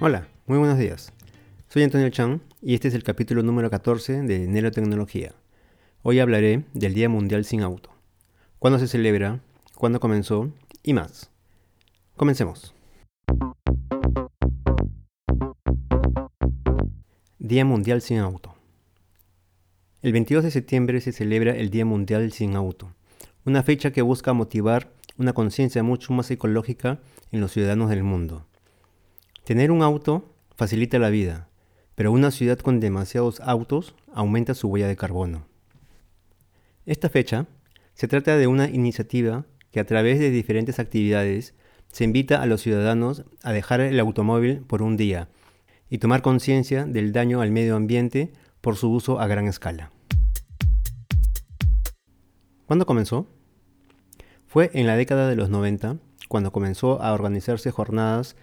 Muy buenos días. Soy Antonio Chan y este es el capítulo número 14 de Neurotecnología. Hoy hablaré del Día Mundial sin Auto. ¿Cuándo se celebra? ¿Cuándo comenzó? Y más. Comencemos. Día Mundial sin Auto. El 22 de septiembre se celebra el Día Mundial sin Auto, una fecha que busca motivar una conciencia mucho más ecológica en los ciudadanos del mundo. Tener un auto facilita la vida, pero una ciudad con demasiados autos aumenta su huella de carbono. Esta fecha se trata de una iniciativa que a través de diferentes actividades se invita a los ciudadanos a dejar el automóvil por un día y tomar conciencia del daño al medio ambiente por su uso a gran escala. ¿Cuándo comenzó? Fue en la década de los 90 cuando comenzó a organizarse jornadas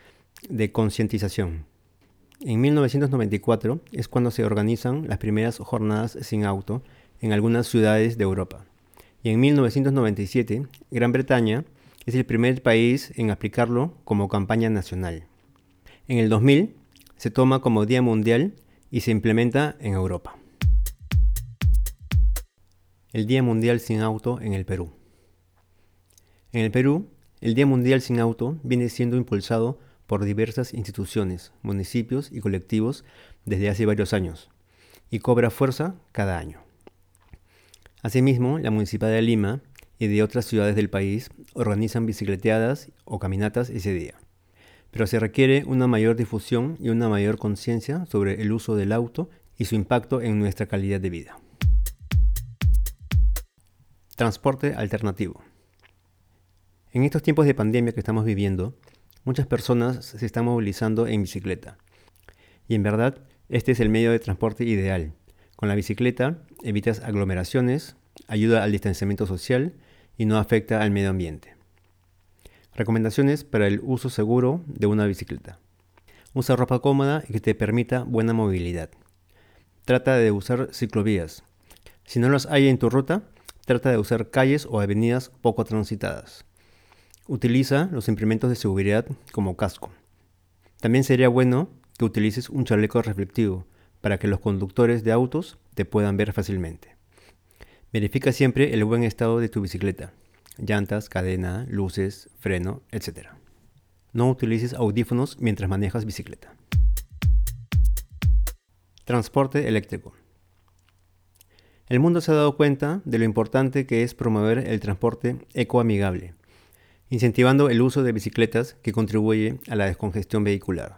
de concientización. En 1994 es cuando se organizan las primeras jornadas sin auto en algunas ciudades de Europa. Y en 1997, Gran Bretaña es el primer país en aplicarlo como campaña nacional. En el 2000 se toma como Día Mundial y se implementa en Europa. El Día Mundial sin Auto en el Perú. En el Perú, el Día Mundial sin Auto viene siendo impulsado por diversas instituciones, municipios y colectivos desde hace varios años y cobra fuerza cada año. Asimismo, la Municipalidad de Lima y de otras ciudades del país organizan bicicleteadas o caminatas ese día. Pero se requiere una mayor difusión y una mayor conciencia sobre el uso del auto y su impacto en nuestra calidad de vida. Transporte alternativo. En estos tiempos de pandemia que estamos viviendo, muchas personas se están movilizando en bicicleta. Y en verdad, este es el medio de transporte ideal. Con la bicicleta evitas aglomeraciones, ayuda al distanciamiento social y no afecta al medio ambiente. Recomendaciones para el uso seguro de una bicicleta. Usa ropa cómoda y que te permita buena movilidad. Trata de usar ciclovías. Si no las hay en tu ruta, trata de usar calles o avenidas poco transitadas. Utiliza los implementos de seguridad como casco. También sería bueno que utilices un chaleco reflectivo para que los conductores de autos te puedan ver fácilmente. Verifica siempre el buen estado de tu bicicleta, llantas, cadena, luces, freno, etc. No utilices audífonos mientras manejas bicicleta. Transporte eléctrico. El mundo se ha dado cuenta de lo importante que es promover el transporte ecoamigable incentivando el uso de bicicletas que contribuye a la descongestión vehicular.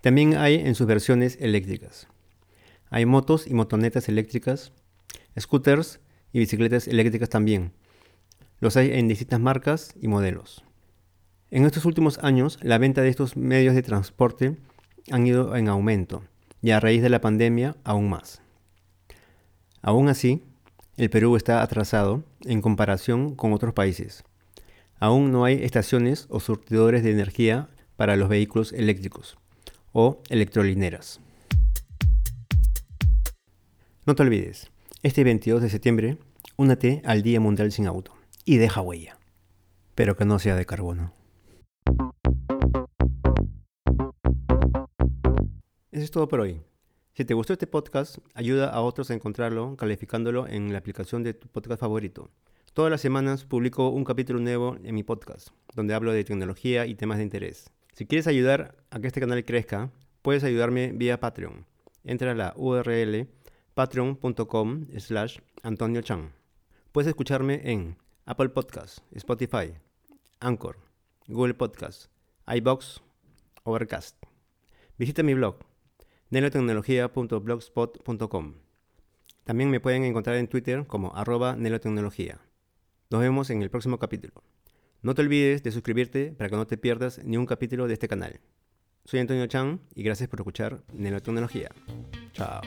También hay en sus versiones eléctricas. Hay motos y motonetas eléctricas, scooters y bicicletas eléctricas también. Los hay en distintas marcas y modelos. En estos últimos años, la venta de estos medios de transporte han ido en aumento y a raíz de la pandemia aún más. Aún así, el Perú está atrasado en comparación con otros países aún no hay estaciones o surtidores de energía para los vehículos eléctricos o electrolineras. No te olvides, este 22 de septiembre, únete al Día Mundial sin Auto y deja huella, pero que no sea de carbono. Eso es todo por hoy. Si te gustó este podcast, ayuda a otros a encontrarlo calificándolo en la aplicación de tu podcast favorito. Todas las semanas publico un capítulo nuevo en mi podcast, donde hablo de tecnología y temas de interés. Si quieres ayudar a que este canal crezca, puedes ayudarme vía Patreon. Entra a la URL patreon.com slash Antonio Chan. Puedes escucharme en Apple Podcasts, Spotify, Anchor, Google Podcasts, iBox, Overcast. Visita mi blog, nelotecnología.blogspot.com. También me pueden encontrar en Twitter como arroba nelotecnología. Nos vemos en el próximo capítulo. No te olvides de suscribirte para que no te pierdas ni un capítulo de este canal. Soy Antonio Chan y gracias por escuchar Nanotecnología. Chao.